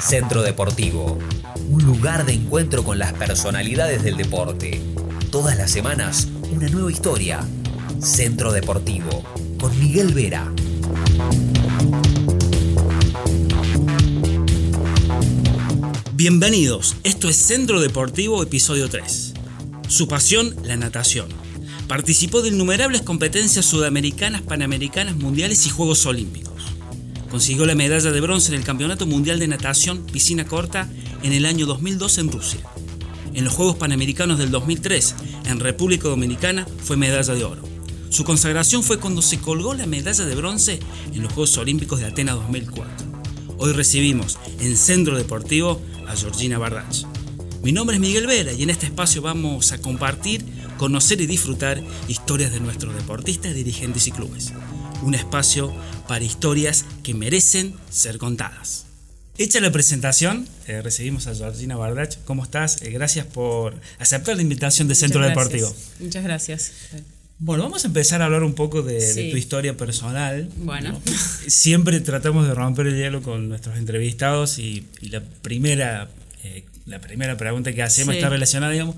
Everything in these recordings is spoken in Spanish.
Centro Deportivo, un lugar de encuentro con las personalidades del deporte. Todas las semanas, una nueva historia. Centro Deportivo, con Miguel Vera. Bienvenidos, esto es Centro Deportivo Episodio 3. Su pasión, la natación. Participó de innumerables competencias sudamericanas, panamericanas, mundiales y Juegos Olímpicos. Consiguió la medalla de bronce en el Campeonato Mundial de Natación Piscina Corta en el año 2002 en Rusia. En los Juegos Panamericanos del 2003, en República Dominicana, fue medalla de oro. Su consagración fue cuando se colgó la medalla de bronce en los Juegos Olímpicos de Atenas 2004. Hoy recibimos en Centro Deportivo a Georgina Bardach. Mi nombre es Miguel Vera y en este espacio vamos a compartir, conocer y disfrutar historias de nuestros deportistas, dirigentes y clubes. Un espacio para historias que merecen ser contadas. Hecha la presentación, eh, recibimos a Georgina Bardach. ¿Cómo estás? Eh, gracias por aceptar la invitación de Centro Deportivo. Muchas gracias. Bueno, vamos a empezar a hablar un poco de, de tu historia personal. Bueno. Siempre tratamos de romper el hielo con nuestros entrevistados y, y la primera eh, la primera pregunta que hacemos Sí. está relacionada, digamos,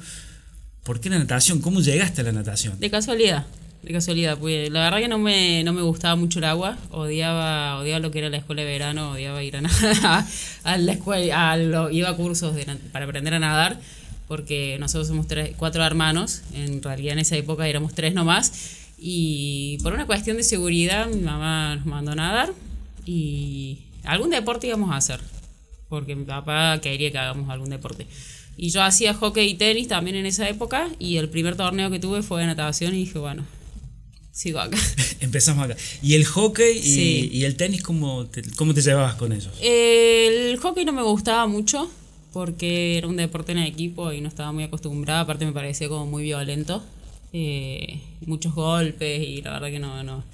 ¿por qué la natación? ¿Cómo llegaste a la natación? De casualidad, de casualidad, pues la verdad que no me, no me gustaba mucho el agua, odiaba, odiaba lo que era la escuela de verano, odiaba ir a nadar, a la escuela, iba a cursos para aprender a nadar, porque nosotros somos tres, cuatro hermanos, en realidad en esa época éramos tres nomás, y por una cuestión de seguridad mi mamá nos mandó a nadar y algún deporte íbamos a hacer, porque mi papá quería que hagamos algún deporte. Y yo hacía hockey y tenis también en esa época y el primer torneo que tuve fue de natación y dije, bueno, sigo acá. Empezamos acá. ¿Y el hockey y, Sí. y el tenis, cómo te, cómo te llevabas con ellos? El hockey no me gustaba mucho porque era un deporte en equipo y no estaba muy acostumbrada, aparte me parecía como muy violento, eh, muchos golpes y la verdad que no, no.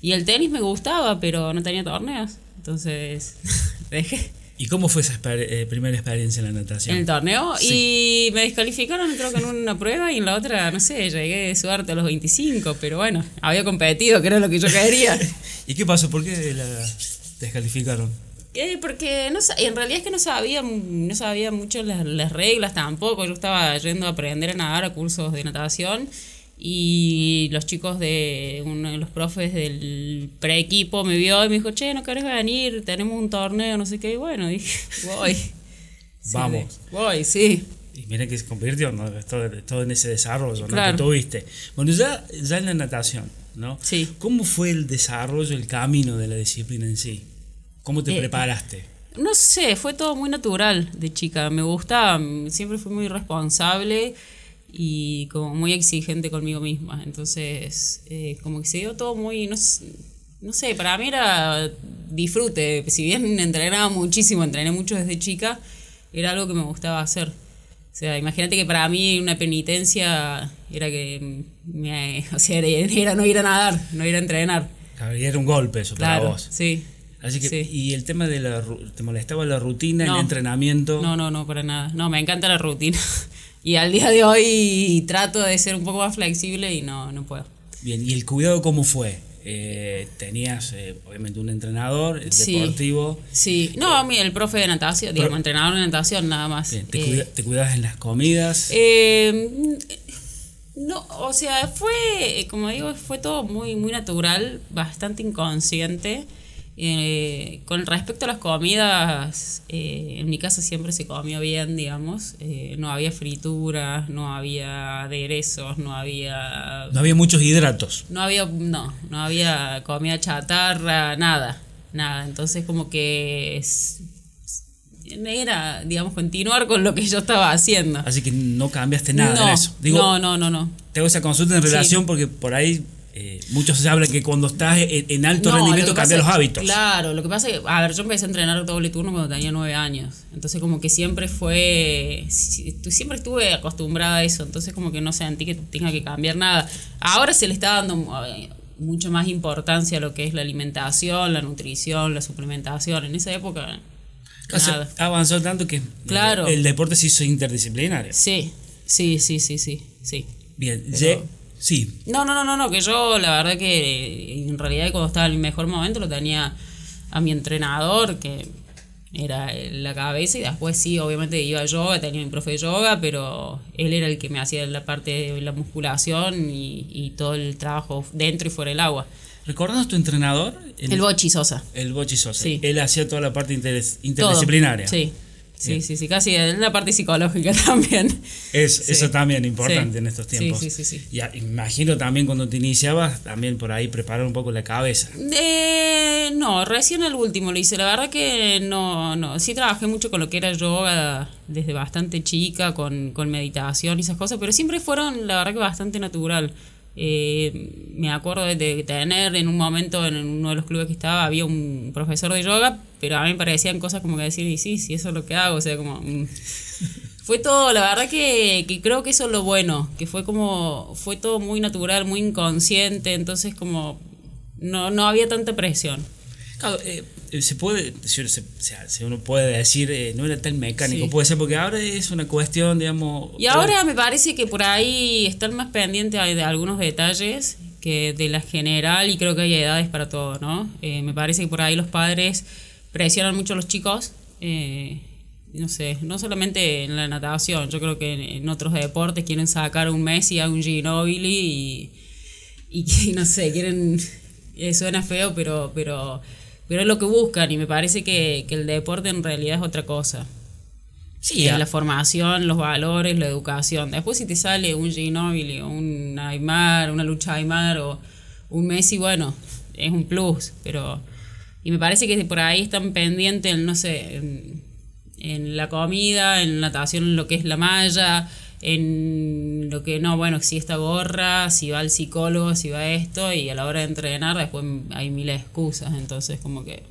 Y el tenis me gustaba, pero no tenía torneos, entonces dejé. ¿Y cómo fue esa exper- eh, primera experiencia en la natación? en el torneo y me descalificaron creo que en una prueba y en la otra, no sé, llegué de suerte a los 25, pero bueno, había competido, que era lo que yo quería. ¿Y qué pasó? ¿Por qué la descalificaron? Eh, porque no, en realidad es que no sabía, no sabía mucho las, las reglas tampoco, yo estaba yendo a aprender a nadar a cursos de natación y los chicos de uno de los profes del pre-equipo me vio y me dijo, che, ¿no querés venir? Tenemos un torneo, no sé qué, y bueno, dije, voy. Sí, Vamos. Voy, sí. Y mira que se convirtió, ¿no? Todo, todo en ese desarrollo ¿no? Claro. que tuviste. Bueno, ya, ya en la natación, ¿no? Sí. ¿Cómo fue el desarrollo, el camino de la disciplina en sí? ¿Cómo te Eh, preparaste? No sé, fue todo muy natural de chica. Me gustaba, siempre fui muy responsable y como muy exigente conmigo misma. Entonces, eh, como que se dio todo muy, no, s- no sé, para mí era disfrute. Si bien entrenaba muchísimo, entrené mucho desde chica, era algo que me gustaba hacer. O sea, imagínate que para mí una penitencia era que me, o sea, era, no ir a nadar, no ir a entrenar. Era un golpe eso para Claro, vos. sí. Así que, sí. ¿y el tema de la te molestaba la rutina, No. el entrenamiento? No, no, no, para nada. No, me encanta la rutina. Y al día de hoy trato de ser un poco más flexible y no, no puedo. Bien, ¿y el cuidado cómo fue? Eh, tenías eh, obviamente un entrenador Sí. deportivo. Sí, no, a mí el profe de natación, digamos, entrenador de natación nada más. Bien, te, Eh, cuida- te cuidabas en las comidas. eh, no, o sea, fue, como digo, fue todo muy, muy natural, bastante inconsciente. Eh, con respecto a las comidas, eh, en mi casa siempre se comió bien, digamos. Eh, no había frituras, no había aderezos, no había no había muchos hidratos. No había, no, no había comida chatarra, nada, nada. Entonces como que es- era, digamos, continuar con lo que yo estaba haciendo. Así que no cambiaste nada no, en eso. Digo, no, no, no, no. te hago esa consulta en Sí. relación porque por ahí eh, muchos hablan que cuando estás en, en alto No, rendimiento lo pasa- los hábitos. Claro, lo que pasa es que, a ver, yo empecé a entrenar doble turno cuando tenía nueve años. Entonces como que siempre fue, siempre estuve acostumbrada a eso. Entonces como que no sentí que tenga que cambiar nada. Ahora se le está dando eh, mucho más importancia a lo que es la alimentación, la nutrición, la suplementación. En esa época, nada. ha avanzado tanto que Claro. el deporte se hizo interdisciplinario. Sí, sí, sí, sí, sí, sí. Bien, Pero- sí, No, no, no, no, no, que yo la verdad que eh, en realidad cuando estaba en mi mejor momento lo tenía a mi entrenador, que era la cabeza, y después sí, obviamente iba a yoga, tenía mi profe de yoga, pero él era el que me hacía la parte de la musculación y, y todo el trabajo dentro y fuera del agua. ¿Recordás tu entrenador? El, Bochi Sosa. El Bochi Sosa. Sí. Él hacía toda la parte interes- Todo. interdisciplinaria. Sí. Sí, Bien. sí, sí, casi en la parte psicológica también. Es, Sí. Eso también importante Sí. en estos tiempos. sí, sí, sí. Y imagino también cuando te iniciabas, también por ahí preparar un poco la cabeza. Eh, no, recién el último lo hice. La verdad que no, no. Sí trabajé mucho con lo que era yoga desde bastante chica, con, con meditación y esas cosas, pero siempre fueron, la verdad que bastante natural. Eh, me acuerdo de, tener en un momento en uno de los clubes que estaba, había un profesor de yoga, pero a mí me parecían cosas como que decir, y sí, sí, eso es lo que hago, o sea, como... mm. Fue todo, la verdad que, que creo que eso es lo bueno, que fue como, fue todo muy natural, muy inconsciente, entonces como no, no había tanta presión. Claro, eh, se puede, se, se- se uno puede decir, eh, no era tan mecánico, Sí. puede ser, porque ahora es una cuestión, digamos... Y ahora me parece que por ahí están más pendientes de algunos detalles que de la general y creo que hay edades para todo, ¿no? Eh, me parece que por ahí los padres presionan mucho a los chicos, eh, no sé, no solamente en la natación, yo creo que en, en otros deportes quieren sacar un Messi a un Ginobili y, y no sé, quieren, suena feo, pero, pero, pero es lo que buscan y me parece que, que el deporte en realidad es otra cosa. Sí, la formación, los valores, la educación. Después si te sale un Ginóbili o un Aymar, una lucha Aymar o un Messi, bueno, es un plus, pero... Y me parece que por ahí están pendientes, en, no sé, en, en la comida, en natación, en lo que es la malla, en lo que no, bueno, si esta gorra, si va al psicólogo, si va esto, y a la hora de entrenar después hay mil excusas, entonces como que...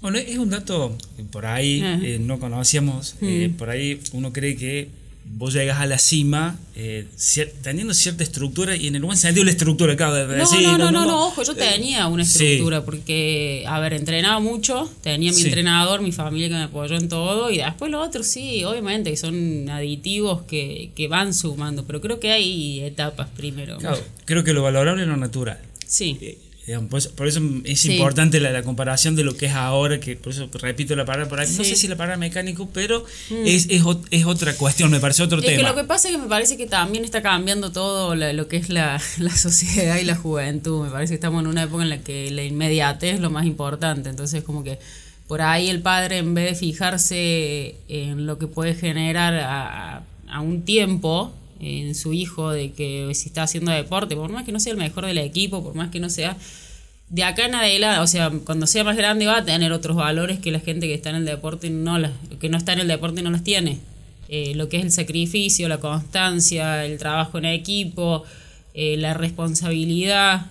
Bueno, es un dato que por ahí eh, no conocíamos. eh, por ahí uno cree que vos llegas a la cima eh, cier- teniendo cierta estructura y en el buen sentido la estructura, acabo de No, decir. no, no, no, no, ojo, yo tenía una Eh, sí. estructura porque, a ver, entrenaba mucho, tenía mi Sí. entrenador, mi familia que me apoyó en todo y después lo otro sí, obviamente que son aditivos que, que van sumando, pero creo que hay etapas primero. Claro, creo que lo valorable es lo natural. Sí, Eh, digamos, por, eso, por eso es Sí. importante la, la comparación de lo que es ahora, que por eso repito la palabra por ahí. No Sí. Mm. sé si la palabra mecánico, pero es, es, ot- es otra cuestión, me parece otro Es que tema. lo que pasa es que me parece que también está cambiando todo la- lo que es la, la sociedad y la juventud. Me parece que estamos en una época en la que la inmediatez es lo más importante. Entonces, como que por ahí el padre, en vez de fijarse en lo que puede generar a- a un tiempo en su hijo de que si está haciendo deporte, por más que no sea el mejor del equipo, por más que no sea de acá en adelante, o sea, cuando sea más grande va a tener otros valores que la gente que está en el deporte no las, que no está en el deporte no las tiene. Eh, lo que es el sacrificio, la constancia, el trabajo en equipo, eh, la responsabilidad.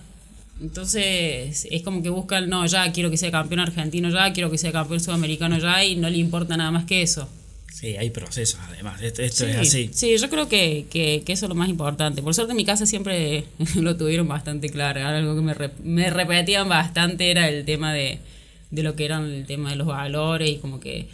Entonces es como que buscan, no, ya quiero que sea campeón argentino ya, quiero que sea campeón sudamericano ya y no le importa nada más que eso. Sí, hay procesos además. Esto, esto Sí, es así. sí, yo creo que, que- que eso es lo más importante. Por suerte en mi casa siempre lo tuvieron bastante claro. Algo que me, me repetían bastante era el tema de, de lo que eran el tema de los valores y como que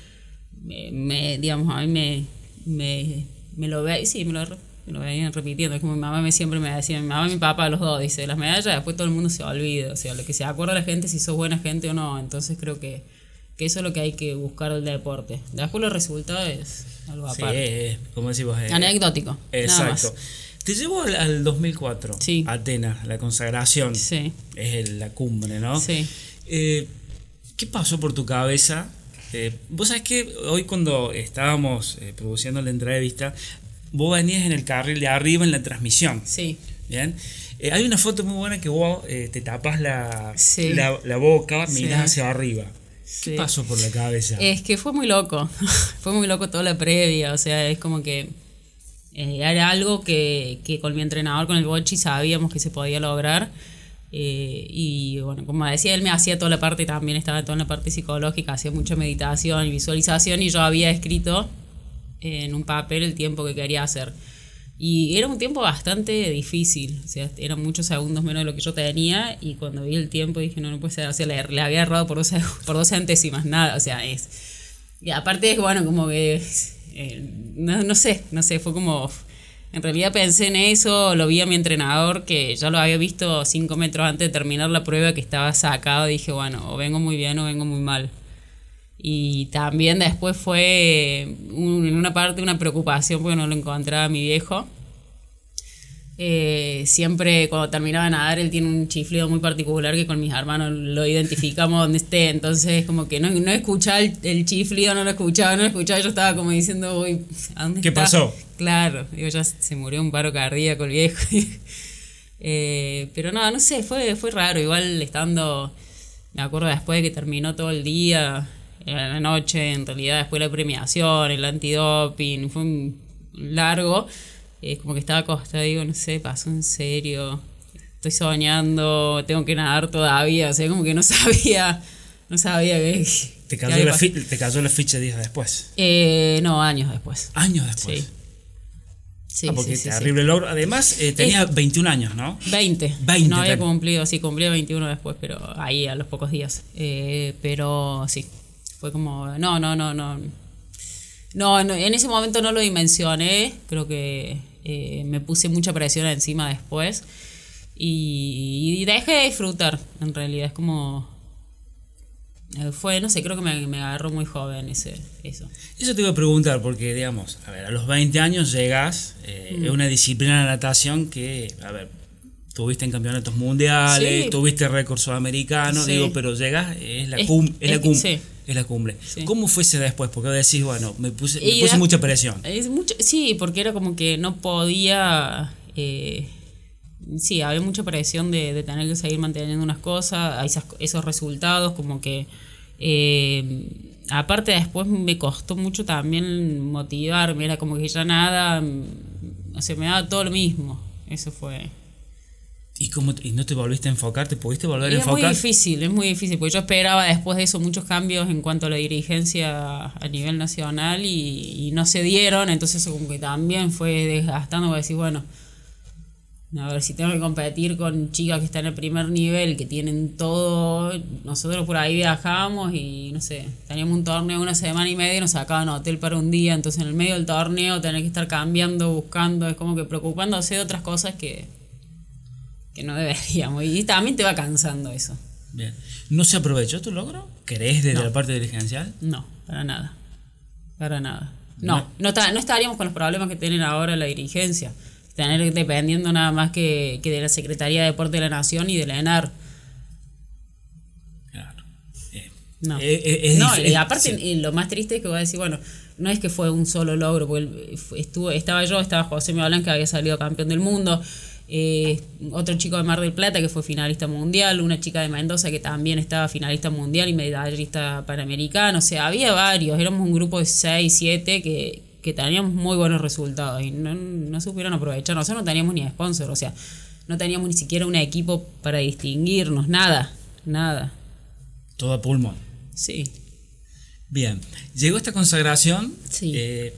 me, me, digamos, a mí me, me, me lo ve, sí, me lo, me lo venían repitiendo. Es como mi mamá me siempre me decía, mi mamá y mi papá, los dos, dice, las medallas después todo el mundo se olvida. O sea, lo que se acuerda la gente si sos buena gente o no. Entonces creo que, que eso es lo que hay que buscar del deporte. Después los resultados es algo Sí, aparte. eh, como decís vos. eh, Anecdótico. Exacto. Te llevo al, al 2004, Sí. Atenas, la consagración. Sí, Es el- la cumbre, ¿no? sí. Eh, ¿Qué pasó por tu cabeza? Eh, vos sabés que hoy cuando estábamos eh, produciendo la entrevista, vos venías en el carril de arriba en la transmisión. Sí. Bien. Eh, hay una foto muy buena que vos eh, te tapas la, Sí. la, la boca, Sí. mirás hacia arriba. ¿Qué pasó por la cabeza? Es que fue muy loco. fue muy loco toda la previa. O sea, es como que eh, era algo que, que con mi entrenador, con el Bochi, sabíamos que se podía lograr. Eh, y bueno, como decía, él me hacía toda la parte, también estaba toda la parte psicológica, hacía mucha meditación y visualización y yo había escrito en un papel el tiempo que quería hacer. Y era un tiempo bastante difícil, o sea, eran muchos segundos menos de lo que yo tenía y cuando vi el tiempo dije, no, no puede ser, o sea, le, había errado por dos, por dos centésimas, nada, o sea, es... Y aparte es bueno, como que, eh, no, no sé, no sé, fue como... En realidad pensé en eso, lo vi a mi entrenador, que ya lo había visto cinco metros antes de terminar la prueba, que estaba sacado. Dije, bueno, o vengo muy bien o vengo muy mal. Y también después fue en una parte una preocupación porque no lo encontraba a mi viejo. Eh, siempre cuando terminaba de nadar él tiene un chiflido muy particular que con mis hermanos lo identificamos donde esté, entonces como que no, no escuchaba el, chiflido, no lo escuchaba, no lo escuchaba, yo estaba como diciendo, uy, ¿a dónde ¿Qué pasó? Claro, digo, ya se murió un paro cardíaco el viejo. eh, pero no, no sé, fue, fue raro, igual estando, me acuerdo después de que terminó todo el día, la noche, en realidad después la premiación, el antidoping, fue un largo es como que estaba acostada, digo, no sé, pasó en serio, estoy soñando, tengo que nadar todavía, o sea, como que no sabía, no sabía que... ¿Te cayó, la, ¿te cayó la ficha días después? Eh, no, años después. ¿Años después? Sí. Sí, ah, porque terrible logro. Además, eh, tenía 21 años, ¿no? 20. 20 no había cumplido, sí, cumplía 21 después, pero ahí a los pocos días. Eh, pero sí, fue como, no, no, no, no. No, en ese momento no lo dimensioné, creo que eh, me puse mucha presión encima después y, dejé de disfrutar, en realidad, es como... Eh, fue, no sé, creo que me, agarró muy joven ese, eso. Eso te iba a preguntar, porque, digamos, a ver, a los 20 años llegas, eh, es una disciplina de natación que, a ver, tuviste en campeonatos mundiales, tuviste récord sudamericano, digo, pero llegas, es la, cum, es, la cumbre. Es la cumbre. ¿Cómo fuese después? Porque decís, bueno, me puse, me puse mucha presión. Es mucho, sí, porque era como que no podía. Eh, sí, había mucha presión de, tener que seguir manteniendo unas cosas, esos resultados, como que. Eh, aparte, después me costó mucho también motivarme, era como que ya nada. O sea, me daba todo lo mismo. Eso fue. ¿Y, cómo, ¿Y no te volviste a enfocar? ¿Te pudiste volver a enfocar? Es muy difícil, es muy difícil, porque yo esperaba después de eso muchos cambios en cuanto a la dirigencia a nivel nacional y, no se dieron, entonces eso como que también fue desgastando, para decir, bueno, a ver si tengo que competir con chicas que están en el primer nivel, que tienen todo, nosotros por ahí viajamos y no sé, teníamos un torneo una semana y media y nos sacaban hotel para un día, entonces en el medio del torneo tener que estar cambiando, buscando, es como que preocupándose de otras cosas que que no deberíamos. Y también te va cansando eso. Bien. ¿No se aprovechó tu logro? ¿Querés desde la parte dirigencial? No, para nada. Para nada. No, no, no, estaríamos con los problemas que tienen ahora la dirigencia. Tener dependiendo nada más que, de la Secretaría de Deporte de la Nación y de la ENAR. Claro. Eh, no. Eh, eh, no, y aparte lo más triste es que voy a decir, bueno, no es que fue un solo logro, porque estuvo, estaba yo, estaba José Miguel que había salido campeón del mundo, eh, otro chico de Mar del Plata que fue finalista mundial, una chica de Mendoza que también estaba finalista mundial y medallista panamericano, o sea, había varios, éramos un grupo de 6, 7 que, que teníamos muy buenos resultados y no, no supieron aprovechar, nosotros no teníamos ni sponsor, o sea, no teníamos ni siquiera un equipo para distinguirnos, nada, nada. Todo a pulmón. Sí. Bien, llegó esta consagración, sí. Eh,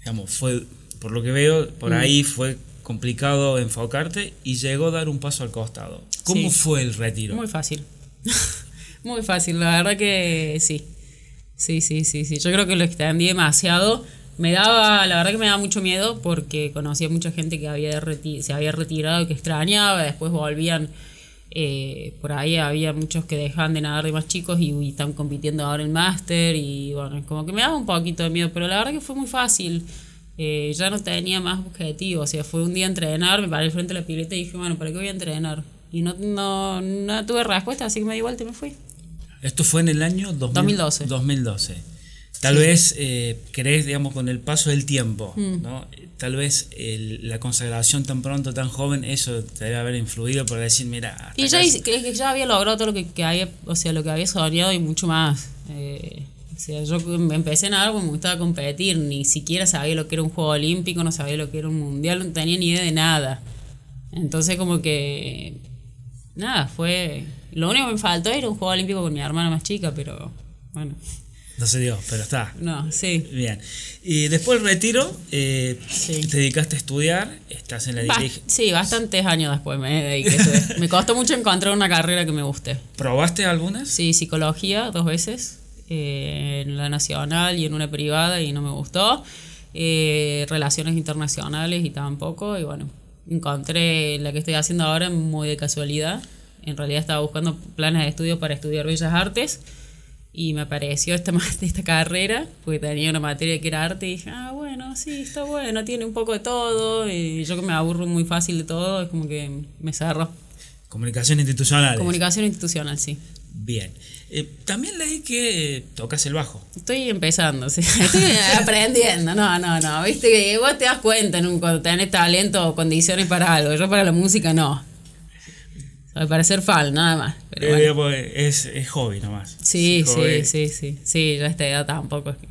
digamos, fue, por lo que veo, por mm. ahí fue complicado enfocarte y llegó a dar un paso al costado. ¿Cómo fue el retiro? Muy fácil. Muy fácil, la verdad que sí. Sí, sí, sí, sí. Yo creo que lo extendí demasiado. Me daba, la verdad que me daba mucho miedo porque conocía mucha gente que había se había retirado y que extrañaba, después volvían. Eh, por ahí había muchos que dejaban de nadar de más chicos y, y están compitiendo ahora en máster y bueno, como que me daba un poquito de miedo, pero la verdad que fue muy fácil. Eh, ya no tenía más objetivo. O sea, fue un día a entrenar, me paré frente a la pileta y dije, bueno, ¿para qué voy a entrenar? Y no, no, no tuve respuesta, así que me di vuelta y me fui. Esto fue en el año 2012. 2012. Tal vez eh, crees, digamos, con el paso del tiempo, mm. ¿no? Tal vez la consagración tan pronto, tan joven, eso te debe haber influido por decir, mira... Y ya, que ya había logrado todo lo que, que, había, o sea, lo que había soñado y mucho más. Eh, sea, yo empecé en algo, me gustaba competir, ni siquiera sabía lo que era un juego olímpico, no sabía lo que era un mundial, no tenía ni idea de nada. Entonces como que, nada, fue... Lo único que me faltó era un juego olímpico con mi hermana más chica, pero bueno. No se dio, pero está. No, sí. Bien. Y después del retiro, eh, te dedicaste a estudiar, estás en la dirigencia. Sí, bastantes años después me dediqué. me costó mucho encontrar una carrera que me guste. ¿Probaste algunas? Sí, psicología dos veces. Eh, en la nacional y en una privada y no me gustó. eh, relaciones internacionales y tampoco. Y bueno, encontré la que estoy haciendo ahora muy de casualidad. En realidad estaba buscando planes de estudio para estudiar Bellas Artes y me apareció esta, esta carrera, porque tenía una materia que era arte y dije, ah, bueno, sí, está bueno, tiene un poco de todo. Y yo que me aburro muy fácil de todo, es como que me cerró. Comunicación institucional. Comunicación institucional, sí. Bien. Eh, también leí que eh, tocas el bajo. Estoy empezando, sí. Estoy aprendiendo. No, no, no. Viste que vos te das cuenta en un, cuando tenés talento o condiciones para algo. Yo para la música no. Para ser fan, nada más. Pero Eh, pues, es, es hobby nomás. Sí, hobby. sí, sí, sí. Sí, yo a esta edad tampoco. es que-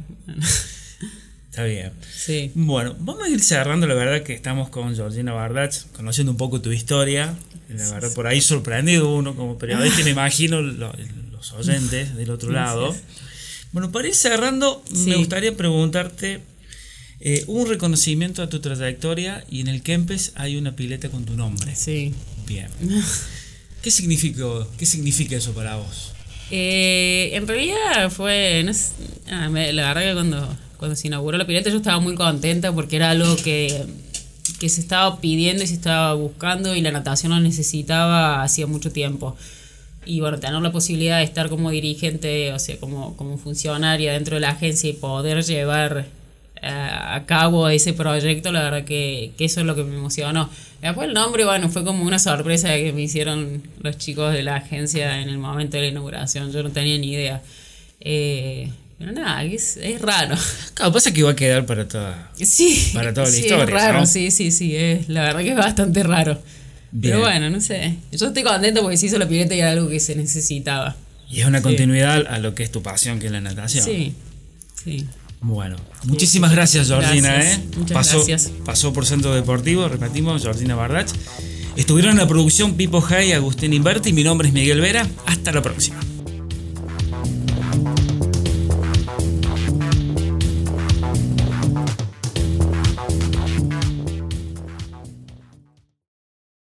Está bien. Sí. Bueno, vamos a ir cerrando, la verdad que estamos con Georgina Bardach, conociendo un poco tu historia. La verdad, por ahí sorprendido uno como periodista, y me imagino lo- los oyentes del otro lado. Bueno, para ir cerrando, me gustaría preguntarte, eh, un reconocimiento a tu trayectoria y en el Kempes hay una pileta con tu nombre. Sí. Bien. ¿Qué significa, qué significa eso para vos? Eh, en realidad fue, no sé, ah, la verdad que cuando, cuando se inauguró la pileta yo estaba muy contenta porque era algo que, que se estaba pidiendo y se estaba buscando y la natación lo necesitaba hacía mucho tiempo. Y bueno, tener la posibilidad de estar como dirigente, o sea, como, como funcionaria dentro de la agencia y poder llevar eh, a cabo ese proyecto, la verdad que, que eso es lo que me emocionó. Después el nombre, bueno, fue como una sorpresa que me hicieron los chicos de la agencia en el momento de la inauguración, yo no tenía ni idea. Eh, pero nada, es, es raro. Claro, pasa que va a quedar para toda... Sí, Para toda la sí, historia, es raro, ¿no? sí, sí, sí, es, la verdad que es bastante raro. Bien. Pero bueno, no sé. Yo estoy contenta porque se hizo la pileta y era algo que se necesitaba. Y es una continuidad a lo que es tu pasión, que es la natación. Sí, sí. Bueno, muchísimas gracias Georgina. Gracias, ¿eh? muchas pasó, gracias. pasó por Centro Deportivo, repetimos, Georgina Bardach. Estuvieron en la producción Pipo Hay, Agustín Inverti, mi nombre es Miguel Vera. Hasta la próxima.